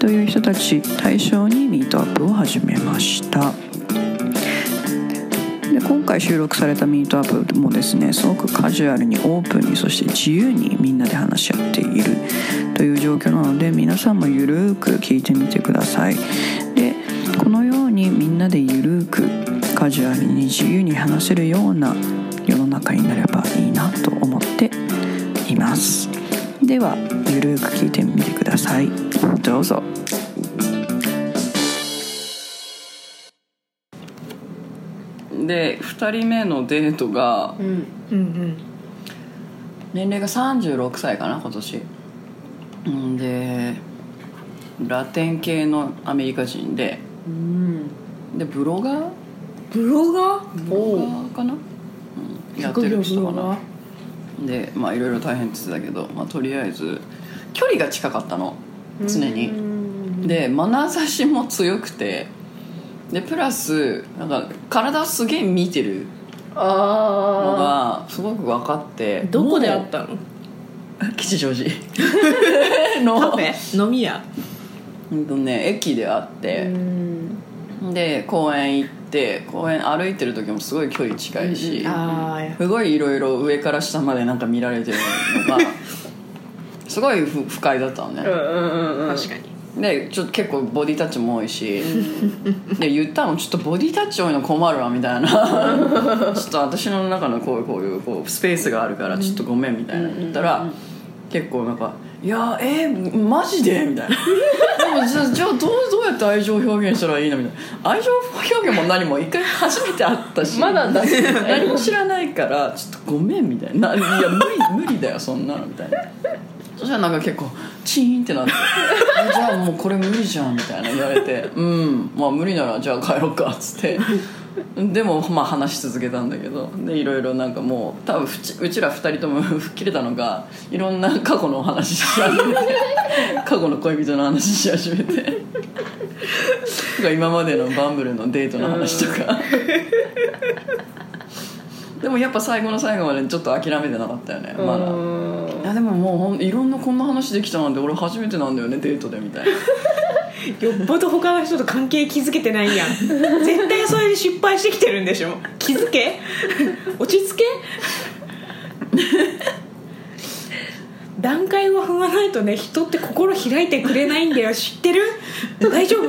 という人たち対象にミートアップを始めました。で今回収録されたミートアップもですねすごくカジュアルにオープンにそして自由にみんなで話し合っているという状況なので皆さんもゆるーく聞いてみてください。でこのようにみんなでゆるーくカジュアルに自由に話せるような世の中になればいいなと思っています。ではゆるーく聞いてみてください。どうぞ。で2人目のデートがうん。うん年齢が36歳かな今年。うんでラテン系のアメリカ人で。うん。でブロガー？ブロガー？ブロガーかな、うん、やってる人かな。でまあいろいろ大変って言ってたけど、まあ、とりあえず距離が近かったの常に。にで眼差しも強くてでプラスなんか体をすげえ見てるのあがすごく分かってあどこで会もったの？う吉祥寺。のカフェ？飲み屋？うんとね駅で会って、ん。で公園行って公園歩いてる時もすごい距離近いし、ああすごいいろいろ上から下までなんか見られてるのが すごい不不快だったのね、うんうんうん確かに。でちょっと結構ボディタッチも多いし。で言ったのちょっとボディタッチ多いの困るわみたいな。ちょっと私の中のこういうこういうこうスペースがあるからちょっとごめんみたいな言ったら結構なんか「いやえー、マジで?」みたいな「でもじゃあじゃあどうどうやって愛情表現したらいいの?」みたいな。愛情表現も何も一回初めて会ったし。まだだ。何も知らないからちょっとごめんみたいな「いや無理無理だよそんなの」みたいなそしたらなんか結構チーンってなって「えじゃあもうこれ無理じゃん」みたいな言われて「うんまあ無理ならじゃあ帰ろうか」っつって。でもまあ話し続けたんだけどでいろいろなんかもう多分うちうちら二人とも吹っ切れたのがいろんな過去のお話し始めて 過去の恋人の話し始めて。今までのバンブルのデートの話とかでもやっぱ最後の最後までちょっと諦めてなかったよねまだ。いやでももうほんいろんなこんな話できたなんて俺初めてなんだよねデートでみたいな。よっぽど他の人と関係築けてないやん。絶対それで失敗してきてるんでしょ。気づけ？落ち着け？段階を踏まないとね人って心開いてくれないんだよ。知ってる？大丈夫？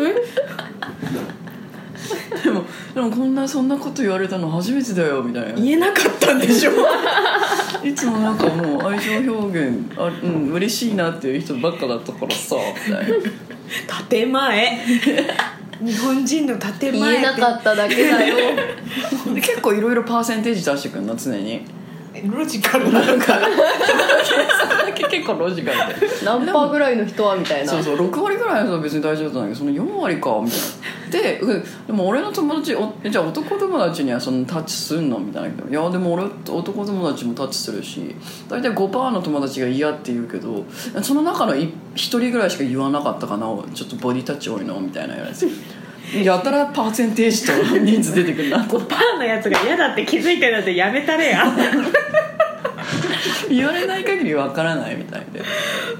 でもでもこんなそんなこと言われたの初めてだよみたいな。言えなかったんでしょ。いつもなんかもう愛情表現あうん嬉しいなっていう人ばっかだったからさみたいな。建前。日本人の建前言えなかっただけだよ。で 結構いろいろパーセンテージ出してくるの常にロジカル。なのか結構ロジカルで。何パーぐらいの人はみたいな。そうそう6割ぐらいの人は別に大丈夫だったんだけどその4割か。みたいなでうんでも俺の友達おじゃあ男友達にはそのタッチすんのみたいな。いやでも俺男友達もタッチするし大体5%の友達が嫌って言うけどその中の1人ぐらいしか言わなかったかなちょっとボディタッチ多いのみたいなやつやたらパーセンテージと人数出てくるな。5%のやつが嫌だって気づいてるなんてやめたれや。言われない限りわからないみたいで。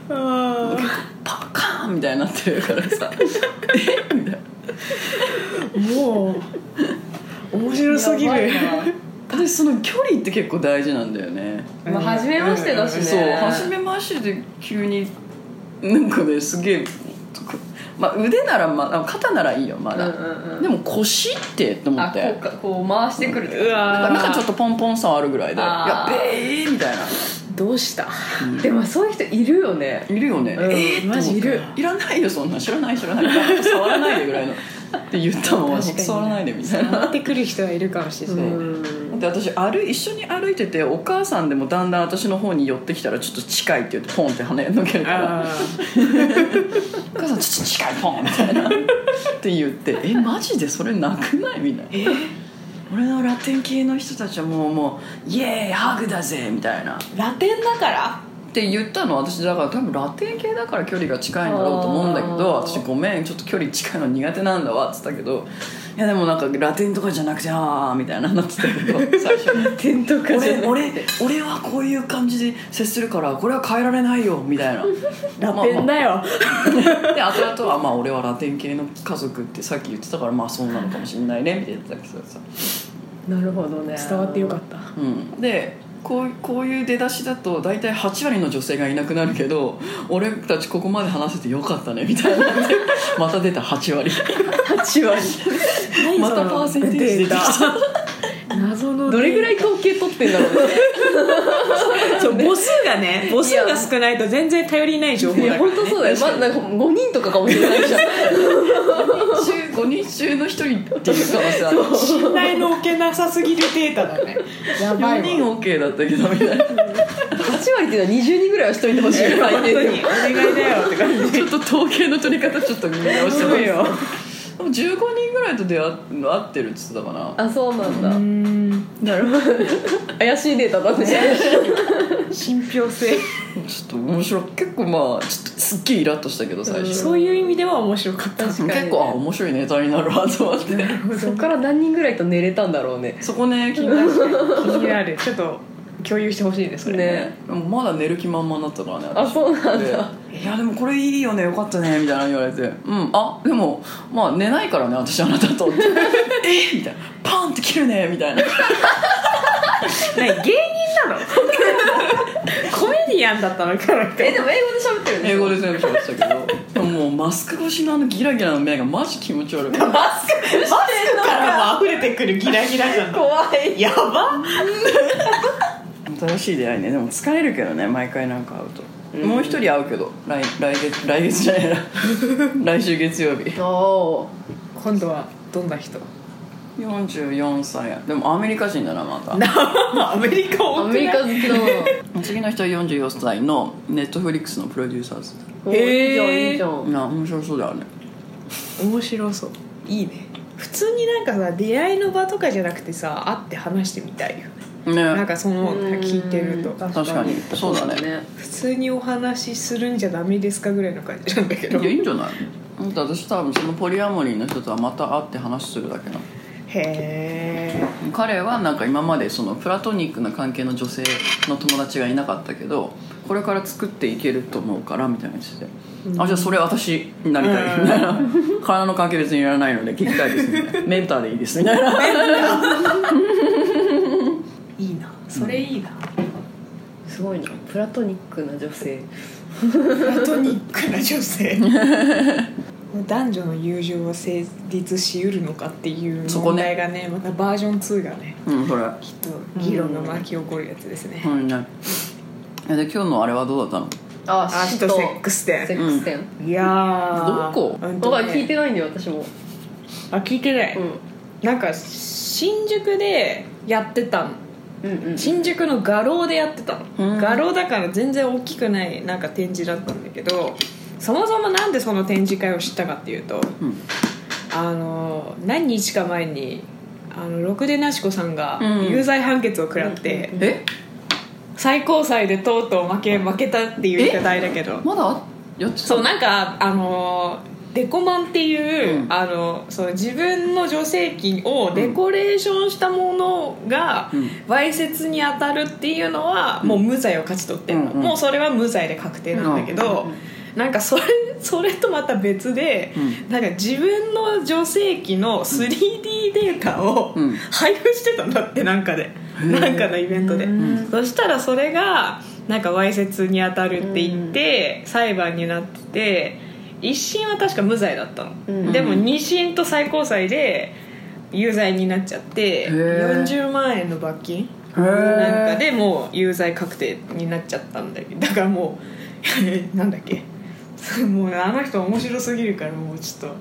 あパカーンみたいになってるからさ。えみたいな。ーもう面白すぎる。でその距離って結構大事なんだよね。まあ初めましてだしね。そう初めましてで急になんかねすげえまあ腕ならまあ肩ならいいよまだ、うんうんうん。でも腰ってって思あって。こうかこう回してくるってうわなんかなんかちょっとポンポン触るぐらいで「やべえ」みたいな。どうした？でもそういう人いるよね。いるよね、うん。えーマジいる。いらないよそんな。知らない知らない。触らないでぐらいの。って言ったのは触らないでみたいな。触ってくる人はいるかもしれない。うんで私歩い一緒に歩いててお母さんでもだんだん私の方に寄ってきたらちょっと近いって言ってポンって跳ねのけるから。あ「お母さんちょっと近いポン」みたいなって言って「えマジでそれなくない?」みたいな。俺のラテン系の人たちはもうもう「イエーイハグだぜ」みたいな。ラテンだから？って言ったの私だから多分ラテン系だから距離が近いんだろうと思うんだけど私ごめんちょっと距離近いの苦手なんだわっつったけどいやでもなんかラテンとかじゃなくてああみたいななってたけど 最初にテントかじゃな俺くて。俺俺はこういう感じで接するからこれは変えられないよみたいな。ラテンだよ、で後々はまあ俺はラテン系の家族ってさっき言ってたからまあそうなのかもしれないねみたいな言ってたけどさ、なるほどね。伝わってよかった。うん、でこうこういう出だしだと大体8割の女性がいなくなるけど俺たちここまで話せてよかったねみたいな また出た8割。8割。またパーセンテージ出てきたどれぐらい統計取ってんだろうね。そう母数がね母数が少ないと全然頼りない情報いやだから、ね、本当そうだよ、ま、なんか5人とかかもしれないじゃん。5人中の1人っていう可能性ある。信頼の置けなさすぎるデータだね。やばい4わ人 OK だったけどみたいな。8割っていうのは20人ぐらいはしといてほしい お願いだよって感じ。ちょっと統計の取り方ちょっと見直してそうよでも15人ぐらいと出会会ってるっつってたかな。あそうなんだ、うん。なるほど。怪しいデータだね。信憑性。ちょっと面白い。結構まあちょっとすっげえイラッとしたけど最初、そういう意味では面白かった。結構あ面白いネタになるわと思って。そっから何人ぐらいと寝れたんだろうね。そこね気になる。気になる。ちょっと共有してほしいねそれね。でもまだ寝る気満々になったからねあ私。そうなんだ。でいやでもこれいいよねよかったねみたいな言われて。うんあでもまあ寝ないからね私あなたとって。えみたいな。パンって切るねみたいな。何芸人なの？コメディアンだったのかなえでも英語で喋ってるんでしょ英語で全部喋ってたけど。でももうマスク越しのあのギラギラの目がマジ気持ち悪い。マスクからも溢れてくるギラギラ感怖い。やば 新しい出会いね。でも疲れるけどね毎回なんか会うと、もう一人会うけど来来月来月じゃないな。来週月曜日。おお今度はどんな人？44歳や。でもアメリカ人だなまた。アメリカアメリカ好きだな 次の人は44歳のネットフリックスのプロデューサーズ。おいいじゃんいいじゃん。な面白そうだよね。面白そう。いいね。普通になんかさ出会いの場とかじゃなくてさ会って話してみたいよねなんねかその聞いてるとうん確かに。そうだね。普通にお話しするんじゃダメですかぐらいの感じなんだけど。いやいいんじゃない？だって私多分そのポリアモリーの人とはまた会って話するだけなの。へえ彼はなんか今までそのプラトニックな関係の女性の友達がいなかったけどこれから作っていけると思うからみたいな言ってて、あじゃあそれ私になりたい。みたいな体の関係別にいらないので聞きたいですみたいなメンターでいいです。みたいなそれいいな、すごいな。プラトニックな女性。プラトニックな女性。男女の友情は成立しうるのかっていうそこね。問題がねまたバージョン2がねうんそれ。きっと議論が巻き起こるやつですね、うんね。えで今日のあれはどうだったの？ああとセックスセ店ックス店。いやー。どこ？うん聞いてないんだよ私も。あ聞いてない、うん。なんか新宿でやってたのうんうん。新宿の画廊でやってたの、うん。画廊だから全然大きくないなんか展示だったんだけどそもそもなんでその展示会を知ったかっていうとうん。あの何日か前にあのろくでなしこさんがうん有罪判決を食らって、うんえ？最高裁でとうとう負け負けたっていう言い方あれだけどまだやってたそうなんかあのデコマンっていう、うん。あのそう自分の助成金をデコレーションしたものがうん。わいせつに当たるっていうのはもう無罪を勝ち取ってるの、うんうん。もうそれは無罪で確定なんだけど、なんかそれ それとまた別で、うなんか自分の助成金の 3D データをうん。配布してたんだってなんかで、なんかのイベントで、うん。そしたらそれがなんかわいせつに当たるって言って、裁判になってて一審は確か無罪だったの、うん。でも二審と最高裁で有罪になっちゃってー。40万円の罰金？なんかでもう有罪確定になっちゃったんだけどだからもう なんだっけ？もうあの人面白すぎるからもうちょっと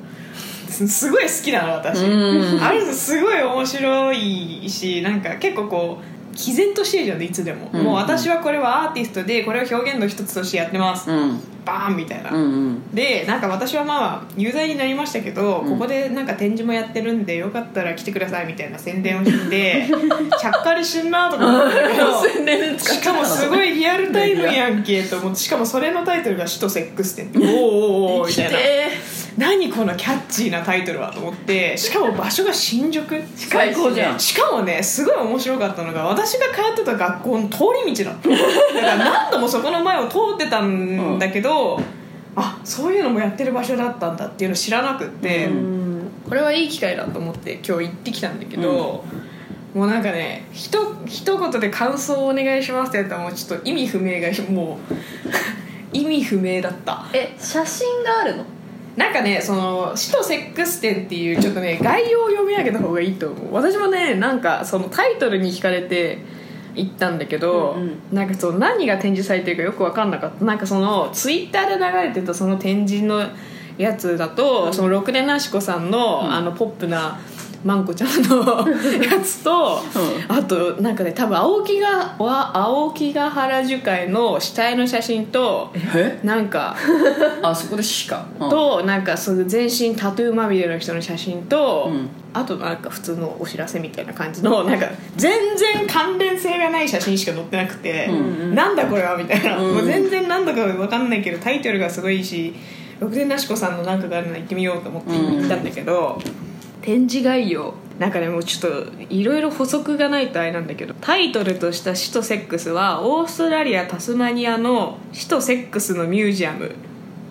すすごい好きなの私。うん。あれすごい面白いしなんか結構こう毅然としてるじゃんいつでも、うん。もう私はこれはアーティストでこれを表現の一つとしてやってます、うん。バーンみたいな、うんうん。でなんか私はまあ有罪になりましたけど、うん。ここでなんか展示もやってるんでよかったら来てくださいみたいな宣伝をして ちゃっかりしてんなとか思ったけど しかもすごいリアルタイムやんけと思ってしかもそれのタイトルが「首都セックス展」って。おーおーおーみたいな何このキャッチーなタイトルはと思ってしかも場所が新宿？最高じゃん。しかもねすごい面白かったのが私が通ってた学校の通り道だっただから何度もそこの前を通ってたんだけど、あそういうのもやってる場所だったんだっていうの知らなくって、うこれはいい機会だと思って今日行ってきたんだけど、もうなんかねひと一言で感想をお願いしますってやったらもうちょっと意味不明がもう意味不明だった。え写真があるの？なんかねその「死とセックス展」っていうちょっとね概要を読み上げた方がいいと思う。私もねなんかそのタイトルに惹かれて行ったんだけど、うんうん。なんかそう何が展示されてるかよく分かんなかった。なんかそのツイッターで流れてたその展示のやつだと、その六根なし子さんの,、うん。あのポップなまんこちゃんの やつと、あとなんかね多分青木がわ青木ヶ原樹海の死体の写真とえ？なんか あそこでしか。うん。となんかその全身タトゥーまみれの人の写真と、うん。あとなんか普通のお知らせみたいな感じのなんか全然関連性がない写真しか載ってなくて、うんなんだこれはみたいな、うん。もう全然なんだか分かんないけどタイトルがすごいし六年なし子さんのなんかがあるの行ってみようと思って行ったんだけど、展示概要。なんかねもうちょっといろいろ補足がないとあれなんだけど。タイトルとした「死とセックス」はオーストラリアタスマニアの死とセックスのミュージアム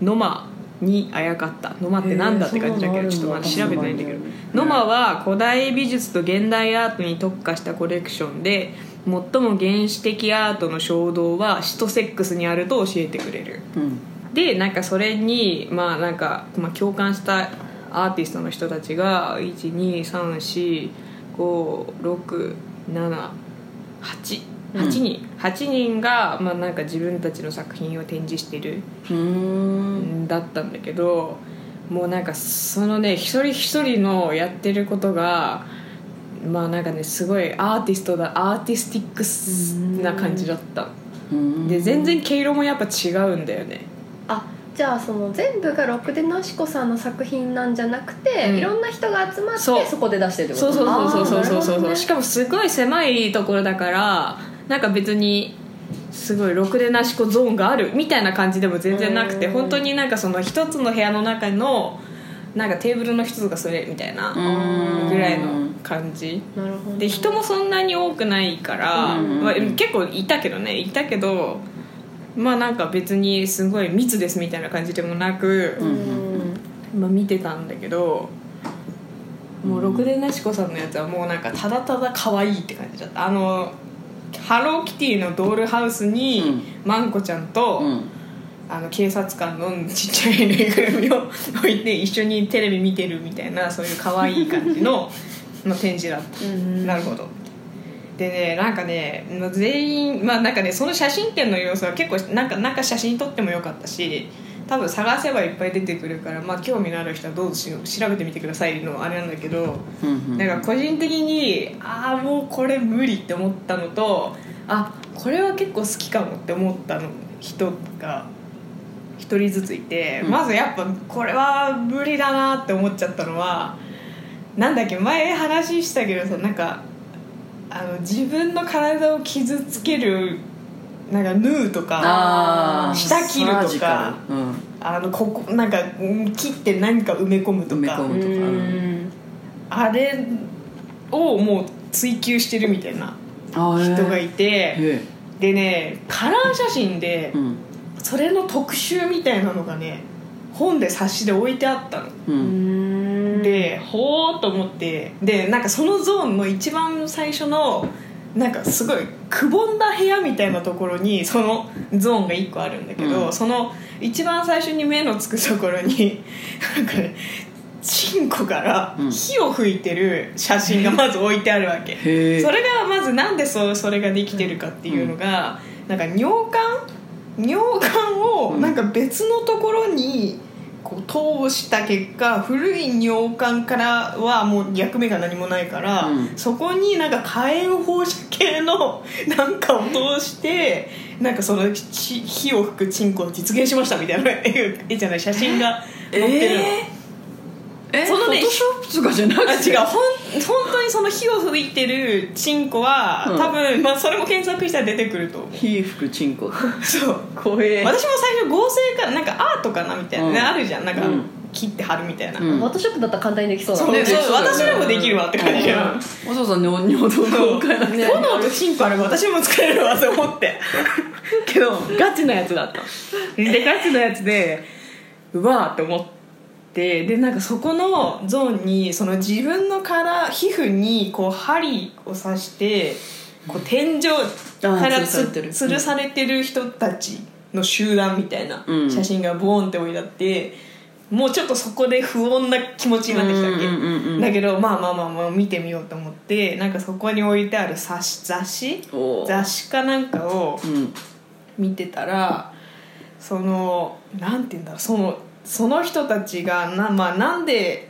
ノマにあやかった。ノマってなんだって感じだけどちょっとまだ。調べてないんだけど。ノマは古代美術と現代アートに特化したコレクションで最も原始的アートの衝動は死とセックスにあると教えてくれる。うん。でなんかそれにまあなんか、まあ、共感したアーティストの人たちが123456788 8人。8人が、まあ、なんか自分たちの作品を展示してる。だったんだけどもうなんかそのね一人一人のやってることがまあなんかねすごいアーティストだアーティスティックスな感じだった。うん。で全然毛色もやっぱ違うんだよね。あじゃあその全部がろくでなしこさんの作品なんじゃなくて、うん。いろんな人が集まってそこで出してるってこと？そうそうそうそうそうそう。ね。しかもすごい狭いところだからなんか別にすごいろくでなしこゾーンがあるみたいな感じでも全然なくてうん。本当になんかその一つの部屋の中のなんかテーブルの一つがそれみたいなうん。ぐらいの感じ。なるほどで人もそんなに多くないから、うん。まあ、結構いたけどねいたけどまあなんか別にすごい密ですみたいな感じでもなく、うんまあ、見てたんだけどもうろくでなしこさんのやつはもうなんかただただ可愛いって感じだった。あのハローキティのドールハウスに、まん。こちゃんと、うん。あの警察官のちっちゃいぬいぐるみを置いて一緒にテレビ見てるみたいなそういう可愛い感じの の展示だった、うん。なるほどでねなんかねまあ全員まあなんかねその写真展の様子は結構なんかなんか写真撮ってもよかったし多分探せばいっぱい出てくるからまあ興味のある人はどうぞし調べてみてくださいのあれなんだけど、うんうん。なんか個人的にああもうこれ無理って思ったのとあこれは結構好きかもって思ったの人が一人ずついて、うん。まずやっぱこれは無理だなって思っちゃったのはなんだっけ前話したけどさなんかあの自分の体を傷つけるなんか縫うとか下切るとかうん。あのここなんかうん切って何か埋め込むとか。あれをもう追求してるみたいな人がいてへでねカラー写真でえうん。それの特集みたいなのがね本で冊子で置いてあったの。ううん。んでほーっと思ってでなんかそのゾーンの一番最初のなんかすごいくぼんだ部屋みたいなところにそのゾーンが1個あるんだけど、うん。その一番最初に目のつくところになんかねチンコからうん。火を吹いてる写真がまず置いてあるわけ、へえそれがまずなんでそそれができてるかっていうのが、なんか尿管？尿管をなんか別のところに通した結果古い尿管からはもう役目が何もないから、うん。そこになんか火炎放射系の なんかを通してなんかそのち火を吹くチンコを実現しましたみたいな絵絵じゃない写真が載ってるの、えそのねフォトショップとかじゃなくあて違う。ほん本当にその火を吹いてるチンコは、うん。多分、まあ、それも検索したら出てくると思う。火吹くチンコ。そう。怖え。私も最初合成かなんかアートかなみたいな、ねうん。あるじゃん。なんか、うん。切って貼るみたいな、うん。フォトショップだったら簡単にできそうだ。そうねそうそうだよね。私でもできるわって感じじゃん、わざわざ尿尿道具を変えなくて炎とチンコあれば私も使えるわって思ってけどガチなやつだったでガチなやつでうわーって思ってでなんかそこのゾーンにその自分のから皮膚にこう針を刺してこう天井からつ吊るされてる人たちの集団みたいなうん。写真がボーンって置いてあってもうちょっとそこで不穏な気持ちになってきたわけ、うんうんうんうんだけどまあまあまあまあ見てみようと思ってなんかそこに置いてある雑誌雑誌かなんかをうん。見てたらそのなんて言うんだろうそのその人たちがな,、まあ、なんで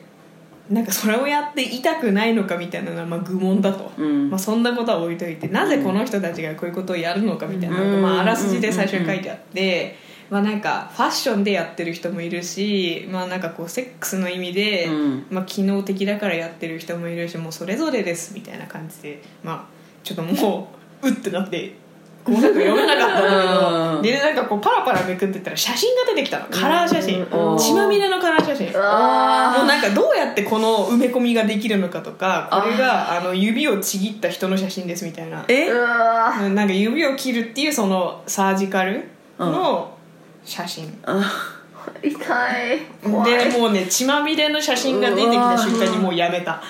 なんかそれをやって痛くないのかみたいなのはまあ愚問だと、うん。まあ、そんなことは置いといてなぜこの人たちがこういうことをやるのかみたいなのが、うん。まあ、あらすじで最初に書いてあって、まあ、なんかファッションでやってる人もいるし、まあ、なんかこうセックスの意味で、うん。まあ、機能的だからやってる人もいるしもうそれぞれですみたいな感じで、まあ、ちょっともううってなって。こうなんか読めなかったんだうん。けどでなんかこうパラパラめくってったら写真が出てきたのカラー写真。うん。血まみれのカラー写真。あもうなんかどうやってこの埋め込みができるのかとかこれがあの指をちぎった人の写真ですみたいな。え？なんか指を切るっていうそのサージカルの写真、あ痛い。でもうね血まみれの写真が出てきた瞬間にもうやめた。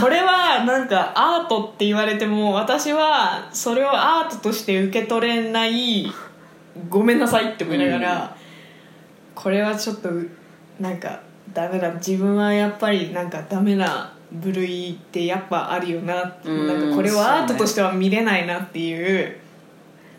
これはなんかアートって言われても私はそれをアートとして受け取れないごめんなさいって思いながら、これはちょっとなんかダメだ自分はやっぱりなんかダメな部類ってやっぱあるよなうんなんかこれはアートとしては見れないなっていう。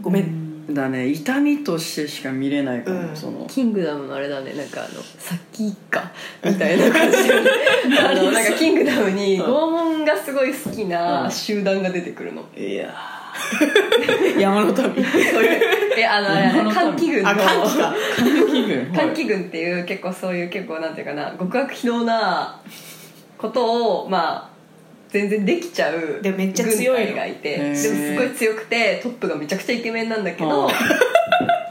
ごめん、だね痛みとしてしか見れないかも、うん。その。キングダムのあれだねなんかあのさっき一家みたいな感じで。あのなんかキングダムに拷問がすごい好きな集団が出てくるの、いや 山の民。そういうえあのあれ歓喜軍の。あ歓気分歓喜軍 っていう結構そういう結構なんていうかな極悪非道なことをまあ全然できちゃうでめっちゃ強いの。軍隊がいてでもすごい強くてトップがめちゃくちゃイケメンなんだけうどん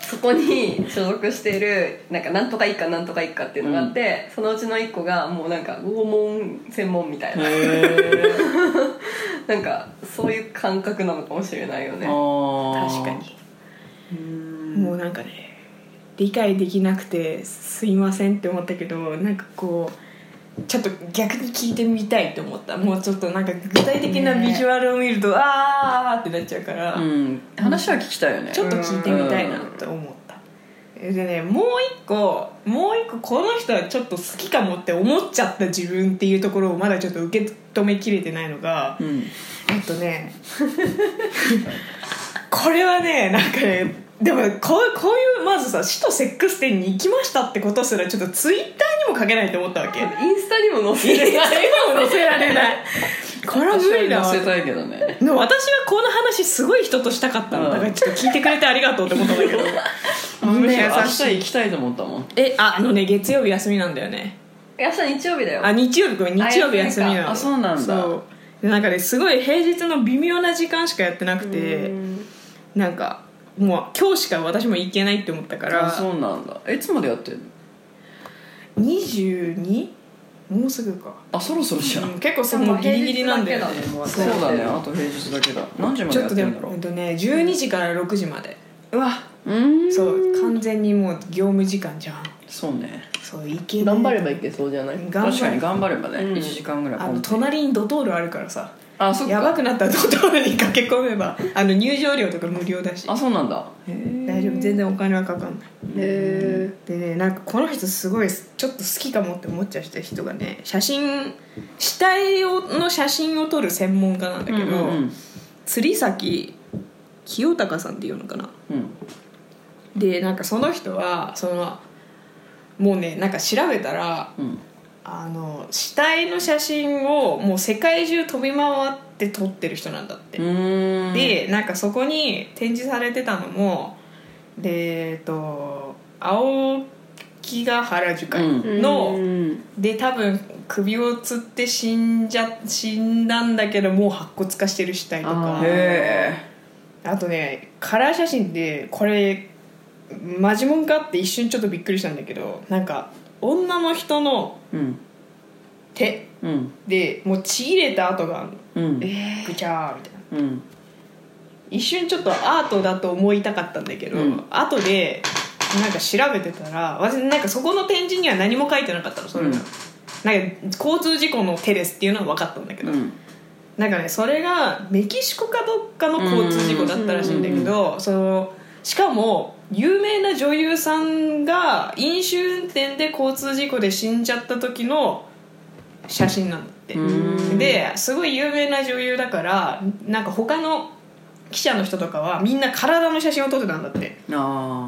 そこに所属しているなんかなんとか一家なんとか一家っていうのがあって、そのうちの一個がもうなんか拷問専門みたいな、なんかそういう感覚なのかもしれないよね。確かに。もうなんかね理解できなくてすいませんって思ったけどなんかこうちょっと逆に聞いてみたいと思った。もうちょっとなんか具体的なビジュアルを見ると、あーってなっちゃうから、うん。話は聞きたいよね。ちょっと聞いてみたいなと思った。でねもう一個もう一個この人はちょっと好きかもって思っちゃった自分っていうところをまだちょっと受け止めきれてないのがうん。えっとね これはねなんかねでもこうこういうまずさ死とセックス店に行きましたってことすらちょっとツイッターにも書けないと思ったわけ。インスタにも載せれない。今も載せられないこれは無理だ。わ私は載せたいけどねでも私はこの話すごい人としたかったの、うん。だからちょっと聞いてくれてありがとうって思ったんだけど。明優日しい行きたいと思ったもん。えああのね月曜日休みなんだよね。明日日曜日だよ。あ日曜日ごめん日曜日休みなの。あそうなんだ。そう。でなんかねすごい平日の微妙な時間しかやってなくてうん。なんかもう今日しか私も行けないって思ったからあそうなんだ。いつまでやってるの？22? もうすぐか、あそろそろじゃん、うん結構そのギリギリなんだよね。そうだね。あと平日だけだ。何時までちょっとでやってるんだろう？もえっとね12時から6時まで。うわ。うん。そう完全にもう業務時間じゃん。そうね。そう行け頑張ればいけそうじゃない？頑張確かに頑張ればね、うん。1時間ぐらいあの隣にドトールあるからさあそっか。やばくなったらドトールに駆け込めば あの入場料とか無料だし。あそうなんだ。へえ大丈夫。全然お金はかかんない。へでねなんかこの人すごいちょっと好きかもって思っちゃった人がね写真死体をの写真を撮る専門家なんだけど、うんうんうん。釣崎清隆さんっていうのかな。うん。でなんかその人はそのもうねなんか調べたらうんあの死体の写真をもう世界中飛び回っって撮ってる人なんだって、うん。でなんかそこに展示されてたのもでえっと青木ヶ原樹海の、うん。で多分首をつって死んじゃ死んだんだけどもう白骨化してる死体とか。あとねカラー写真でこれマジモンかって一瞬ちょっとびっくりしたんだけどなんか女の人のえうん。手うん。でもうちぎれた跡があるの。うん。えぐちゃーみたいな。うん。一瞬ちょっとアートだと思いたかったんだけど、うん。後でなんか調べてたら私なんかそこの展示には何も書いてなかったのそれが、うん。なんか交通事故の手ですっていうのは分かったんだけど、うん。なんかねそれがメキシコかどっかの交通事故だったらしいんだけど、そのしかも有名な女優さんが飲酒運転で交通事故で死んじゃった時の写真なんだって、うん。ですごい有名な女優だからなんか他の記者の人とかはみんな体の写真を撮ってたんだって。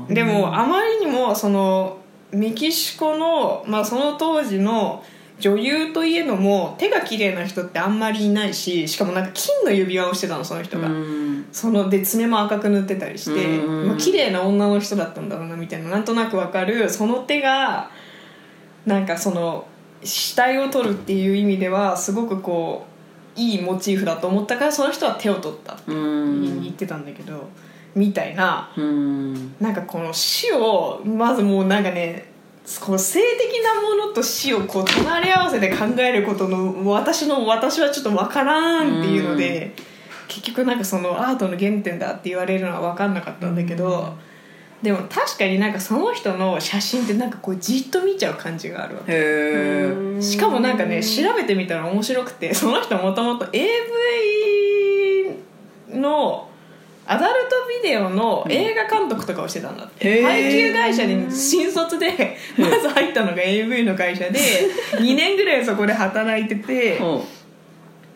でもあまりにもそのメキシコの、まあ、その当時の女優といえども手が綺麗な人ってあんまりいないししかもなんか金の指輪をしてたのその人が、うん。そので爪も赤く塗ってたりして、うんまあ綺麗な女の人だったんだろうなみたいな。なんとなくわかる。その手がなんかその死体を取るっていう意味ではすごくこういいモチーフだと思ったからその人は手を取ったってう言んってたんだけど、みたいな。うん。なんかこの死をまずもうなんかねこの性的なものと死をこう隣り合わせで考えることの私の私はちょっとわからんっていうので、結局なんかそのアートの原点だって言われるのは分かんなかったんだけど、でも確かになんかその人の写真ってなんかこうじっと見ちゃう感じがあるわけ。しかもなんかね調べてみたら面白くてその人もともと AV のアダルトビデオの映画監督とかをしてたんだって、配給会社に新卒でまず入ったのが AV の会社で 2年ぐらいそこで働いててうん。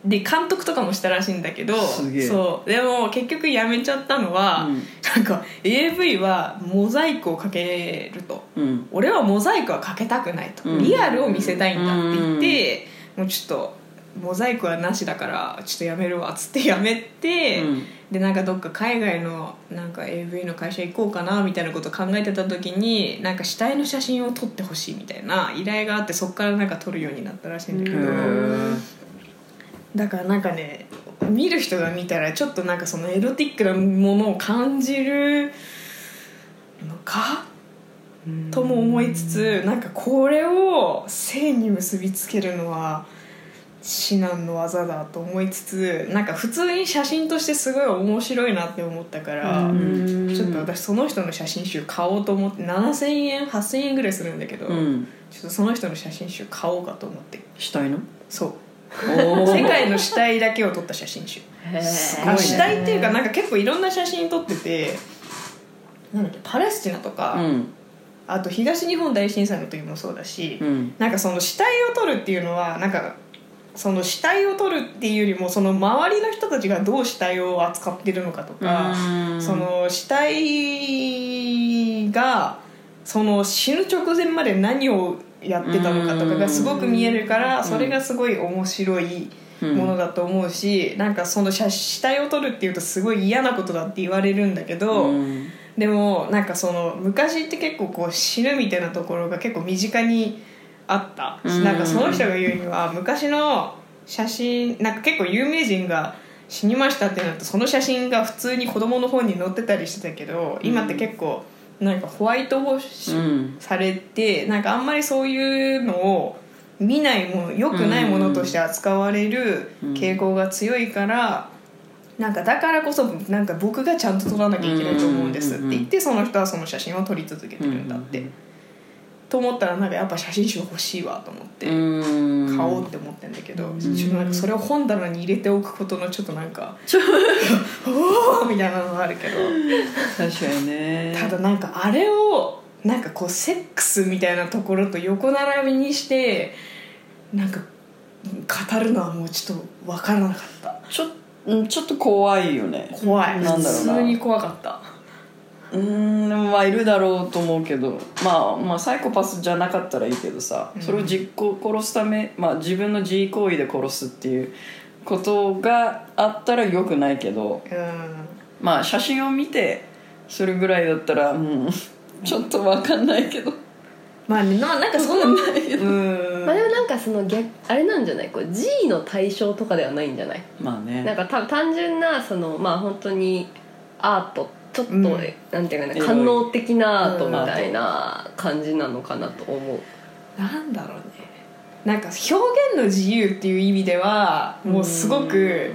で監督とかもしたらしいんだけどそう。でも結局辞めちゃったのは、うん。なんか AV はモザイクをかけると。うん。俺はモザイクはかけたくないと、うん。リアルを見せたいんだって言って、もうちょっとモザイクはなしだからちょっとやめるわっつってやめて、うんでなんかどっか海外のなんか AV の会社行こうかなみたいなこと考えてた時になんか死体の写真を撮ってほしいみたいな依頼があってそこからなんか撮るようになったらしいんだけへど、えだからなんかね見る人が見たらちょっとなんかそのエロティックなものを感じるのか？とも思いつつなんかこれを性に結びつけるのは至難の技だと思いつつなんか普通に写真としてすごい面白いなって思ったからうん。ちょっと私その人の写真集買おうと思って7000円8000円ぐらいするんだけど、うん。ちょっとその人の写真集買おうかと思って。したいの？そう。世界の死体だけを撮った写真集。死体っていうかなんか結構いろんな写真撮っててなんだっけパレスチナとか、うん。あと東日本大震災の時もそうだし、うん。なんかその死体を撮るっていうのはなんかその死体を撮るっていうよりもその周りの人たちがどう死体を扱ってるのかとか、うん。その死体がその死ぬ直前まで何をやってたのかとかがすごく見えるからそれがすごい面白いものだと思うしなんかその写死体を撮るっていうとすごい嫌なことだって言われるんだけど、うん。でもなんかその昔って結構こう死ぬみたいなところが結構身近にあった、うん。なんかその人が言うには昔の写真なんか結構有名人が死にましたってなるとその写真が普通に子供の本に載ってたりしてたけど今って結構なんかホワイトウォッシュうん。されてなんかあんまりそういうのを見ないもの良くないものとして扱われる傾向が強いから、なんかだからこそなんか僕がちゃんと撮らなきゃいけないと思うんですって言ってその人はその写真を撮り続けてるんだって、うんと思ったらなんかやっぱ写真集欲しいわと思ってうん。買おうって思ってんだけど、ん。ちょっとなんかそれを本棚に入れておくことのちょっとなんかおーみたいなのがあるけど確かにね。ただなんかあれをなんかこうセックスみたいなところと横並びにしてなんか語るのはもうちょっと分からなかった。ちょうんちょっと怖いよね。怖い。普通に怖かったうーんでもまあいるだろうと思うけど。まあまあサイコパスじゃなかったらいいけどさ、うん。それを実行殺すため、まあ、自分の自慰行為で殺すっていうことがあったらよくないけど。うん。まあ写真を見てそれぐらいだったらうん ちょっとわかんないけど。まあねななんかそんなうん。まあでもなんかその逆あれなんじゃない？こう G の対象とかではないんじゃない？まあね。なんかた単純なそのまあ本当にアートちょっと、うん。なんていうかねエロい。官能的なアートみたいな感じなのかなと思う、なんだろうね。なんか表現の自由っていう意味ではもうすごく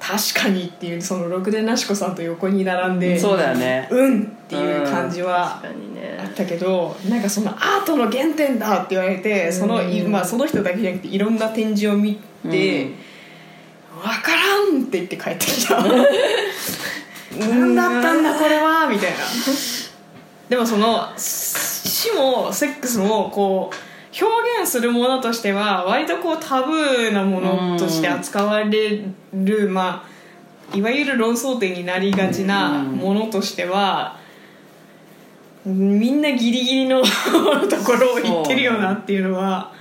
確かにっていうその六年なし子さんと横に並んでそうだよね。うんっていう感じはあったけどなんかそのアートの原点だって言われてその,い、うんまあ、その人だけじゃなくていろんな展示を見て「わからん!」って言って帰ってきた「何だったんだこれは」みたいな。でもその死もセックスもこう表現するものとしては割とこうタブーなものとして扱われる、まあいわゆる論争点になりがちなものとしては、みんなギリギリのところを言ってるよなっていうのは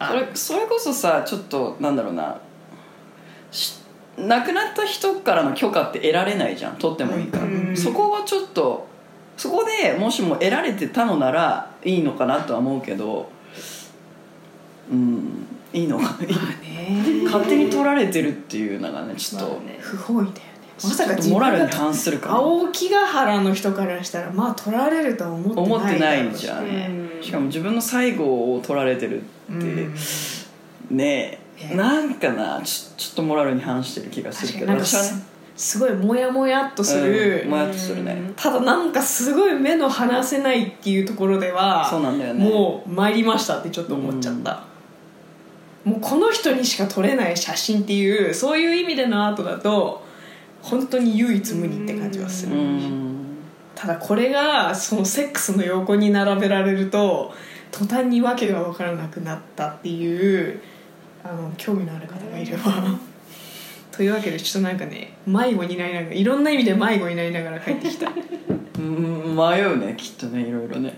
それそれこそさちょっとなんだろうな。し亡くなった人からの許可って得られないじゃん取ってもいいから、うん。そこはちょっとそこでもしも得られてたのならいいのかなとは思うけどうんいいのか勝手に取られてるっていうのがねちょっと、まあね不本意だよね。まさかモラルに反するから青木ヶ原の人からしたらまあ取られるとは思ってない思ってないじゃん、うん。しかも自分の最後を取られてるって、うん。ねえねなんかなちょちょっとモラルに反してる気がするけど。私はね。すすごいモヤモヤっとする、うんもやっとするね。ただなんかすごい目の離せないっていうところではそうなんだよね。もう参りましたってちょっと思っちゃった、もうこの人にしか撮れない写真っていうそういう意味でのアートだと本当に唯一無二って感じはする、うん。ただこれがそのセックスの横に並べられると途端に訳が分からなくなったっていうあの興味のある方がいれば。というわけでちょっとなんかね迷子になりながらいろんな意味で迷子になりながら帰ってきた。うん迷うねきっとねいろいろね。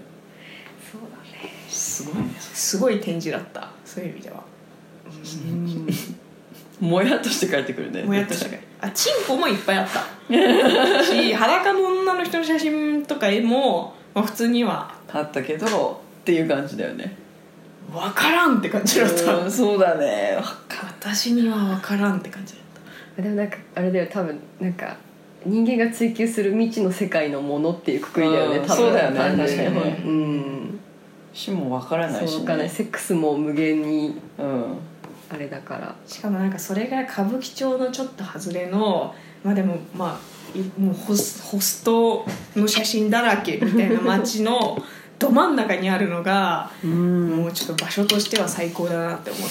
そうだね。すごいね。すごい展示だった。そういう意味では。もやっとして帰ってくるね。もやっとしたからあチンコもいっぱいあった。し裸の女の人の写真とか絵も、まあ、普通には。あったけどっていう感じだよね分からんって感じだった。うんそうだね。私には分からんって感じだった。でもなんかあれだよ多分なんか人間が追求する未知の世界のものっていうくくりだよねうん多分。そうだよね。確かにね。うん。死も分からないし、そうかねね、セックスも無限にうん。あれだから。しかもなんかそれが歌舞伎町のちょっと外れのまあでもまあいもうホスホストの写真だらけみたいな街のど真ん中にあるのがうん。もうちょっと場所としては最高だなって思っ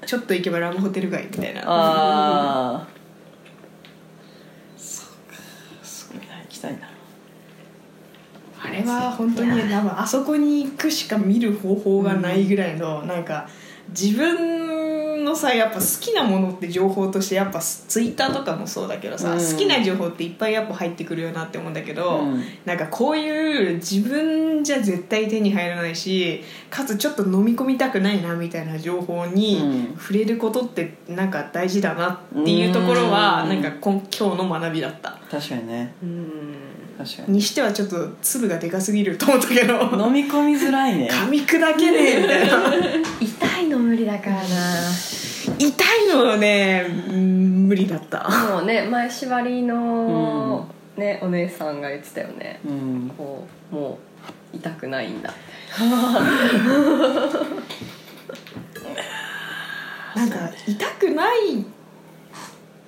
た。ちょっと行けばラブホテル街みたいな。ああそうか。すごいな行きたいなあれは本当に多分あそこに行くしか見る方法がないぐらいの、なんか自分のさやっぱ好きなものって情報としてやっぱツイッターとかもそうだけどさ、うん。好きな情報っていっぱいやっぱ入ってくるよなって思うんだけど、うん。なんかこういう自分じゃ絶対手に入らないしかつちょっと飲み込みたくないなみたいな情報にうん。触れることってなんか大事だなっていうところはうん。なんか今今日の学びだった。確かにね。うん。確かに。にしてはちょっと粒がでかすぎると思ったけど。飲み込みづらいね。噛み砕けねえみたいな。痛 いの無理だからな。痛いのはねうん無理だった。もうね前縛りの、ねお姉さんが言ってたよね。うん。こうもう痛くないんだ。なんか痛くない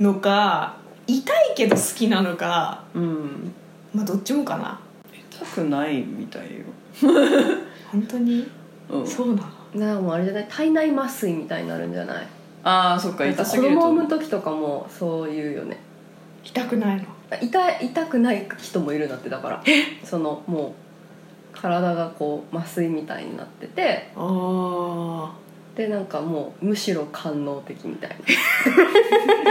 のか痛いけど好きなのかうん。まあどっちもかな。痛くないみたいよ。本当に？うん。そうなの？だからもうあれじゃない体内麻酔みたいになるんじゃない？ああそっかなんか痛すぎると。子供を産む時とかもそういうよね。痛くないの？痛い痛くない人もいるんだってだから。そのもう体がこう麻酔みたいになってて。ああでなんかもうむしろ官能的みたいな。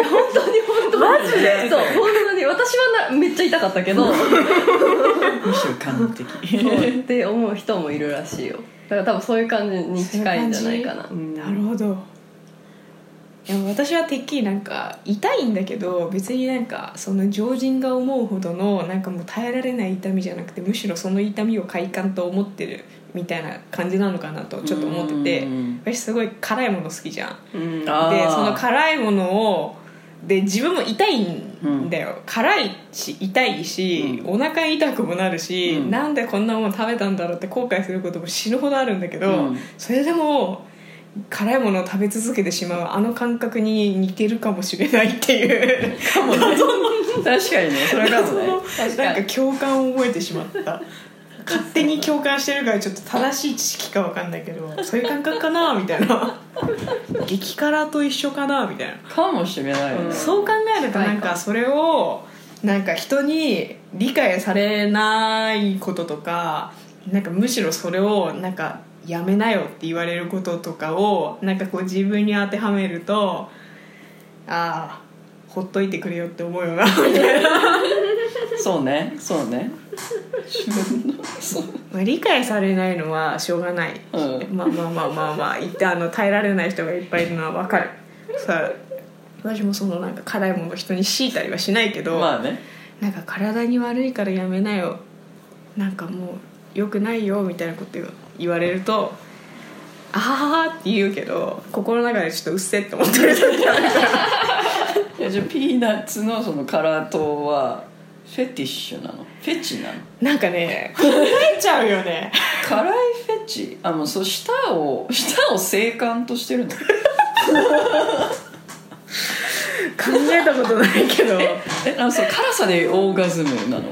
本当に本当マジで？そう本当に。私はなめっちゃ痛かったけど。むしろ感動的。って思う人もいるらしいよだから多分そういう感じに近いんじゃないかな。そうん。なるほど。いや私はてっきりなんか痛いんだけど別になんかその常人が思うほどのなんかもう耐えられない痛みじゃなくてむしろその痛みを快感と思ってるみたいな感じなのかなとちょっと思ってて。うん。私すごい辛いもの好きじゃん。でその辛いものをで自分も痛いんだよ、辛いし痛いし、うお腹痛くもなるし、うん。なんでこんなもの食べたんだろうって後悔することも死ぬほどあるんだけど、うん。それでも辛いものを食べ続けてしまうあの感覚に似てるかもしれないっていう。かもね。確かにね。それかもね。なんか共感を覚えてしまった勝手に共感してるからちょっと正しい知識かわかんないけどそういう感覚かなみたいな。激辛と一緒かなみたいな。かもしれない。よね、うん。そう考えるとなんかそれをなんか人に理解されないこととかなんかむしろそれをなんかやめなよって言われることとかをなんかこう自分に当てはめるとああほっといてくれよって思うよなみたいなそうねそうね。そう。まあ理解されないのはしょうがない、うん。まあまあまあまあまあ言ってあの耐えられない人がいっぱいいるのは分かるさあ私もそのなんか辛いものを人に強いたりはしないけど、まあねなんか体に悪いからやめなよなんかもうよくないよみたいなこと言われるとああって言うけど心の中でちょっとうっせって思ってる時あるからいやじゃあピーナッツのその辛党はフェティッシュなの？フェチなの？なんかね考えちゃうよね。辛いフェチ？あもうそう舌を舌を性感としてるの？考えたことないけど。えなんかそう辛さでオーガズムなの？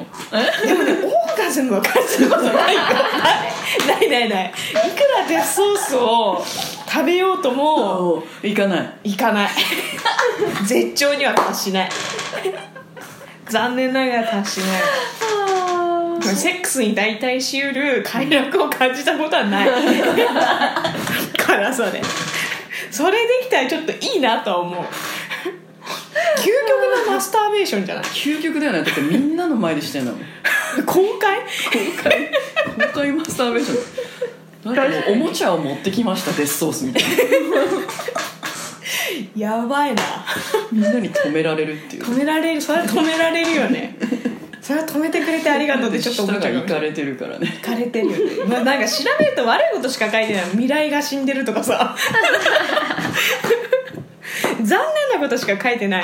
でもねオーガズムは感じたことないよないないない。いくらデスソースを食べようともいかない。いかない。絶頂には達しない残念ながら達しないセックスに代替しうる快楽を感じたことはない。辛さでそれ。できたらちょっといいなとは思う。究極のマスターベーションじゃない？究極だよね。だってみんなの前でしてんだもん。公開？公開？公開マスターベーション。なんかもうおもちゃを持ってきましたデスソースみたいな やばいな。みんなに止められるっていう。止められる。それは止められるよね。それは止めてくれてありがとうってちょっと思っちゃう。かれてるからね。いかれてるよね、まあ、なんか調べると悪いことしか書いてない未来が死んでるとかさ。残念なことしか書いてない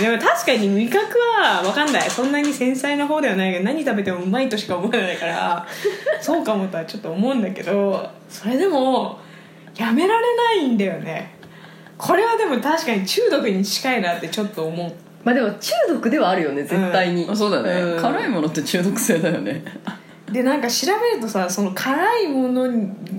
でも確かに味覚は分かんない。そんなに繊細な方ではないけど何食べてもうまいとしか思わないからそうかもとはちょっと思うんだけどそれでもやめられないんだよねこれはでも確かに中毒に近いなってちょっと思う。まあでも中毒ではあるよね絶対に、あそうだね、うん。辛いものって中毒性だよね。でなんか調べるとさその辛いもの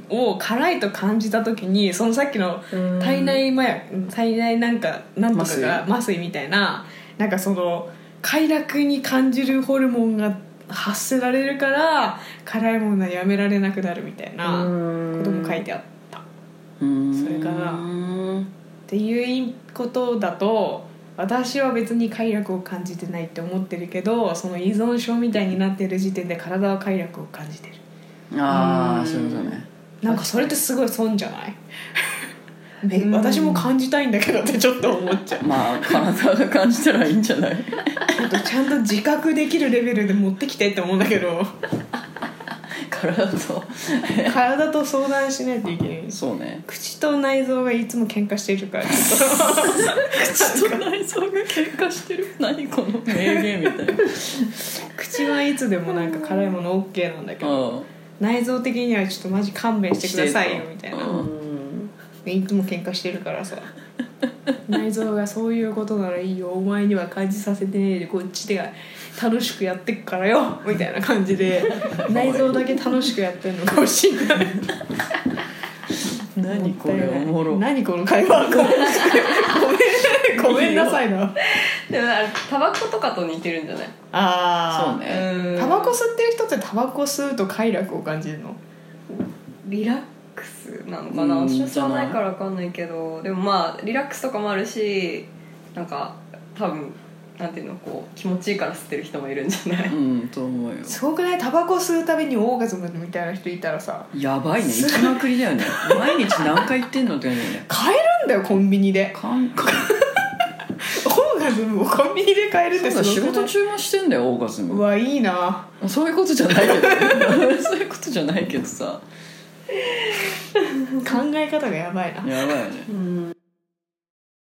を辛いと感じた時にそのさっきのうん。体内麻薬体内なんかなんとかが麻酔？みたいななんかその快楽に感じるホルモンが発せられるから辛いものはやめられなくなるみたいなうん。ことも書いてあった。それかなていうことだと私は別に快楽を感じてないって思ってるけどその依存症みたいになってる時点で体は快楽を感じてる。ああうん。そういうことね。なんかそれってすごい損じゃない？私も感じたいんだけどってちょっと思っちゃう。まあ体が感じたらいいんじゃない？あとちゃんと自覚できるレベルで持ってきてって思うんだけど体と。体と相談しないといけない。そうね。口と内臓がいつも喧嘩してるから。口と内臓が喧嘩してる？何この名言みたいな。口はいつでもなんか辛いもの OK なんだけどうん。内臓的にはちょっとマジ勘弁してくださいよみたいな。いつも喧嘩してるからさ 内臓がそういうことならいいよ。お前には感じさせてねえでこっちで楽しくやってっからよ。みたいな感じで。内臓だけ楽しくやってんの。かもしんない何これおもろ。何この会話。ごめん。ごめん。ごめんなさいな。でもあれタバコとかと似てるんじゃない？ああそうね。うん。タバコ吸ってる人ってタバコ吸うと快楽を感じるの？リラ？ックなのかな。私は知らないから分かんないけど。でもまあリラックスとかもあるしなんか多分なんていうのこう気持ちいいから吸ってる人もいるんじゃない、うんと思うよ。すごくない？タバコ吸うたびにオーガズムみたいな人いたらさやばいね。行きまくりだよね。毎日何回行ってんの？って感じね。買えるんだよコンビニで。かんオーガズムをコンビニで買えるってすご仕事中もしてんだよオーガズム。はいいな。そういうことじゃないけど。そういうことじゃないけどさ。考え方がやばいな。やばいね、うん。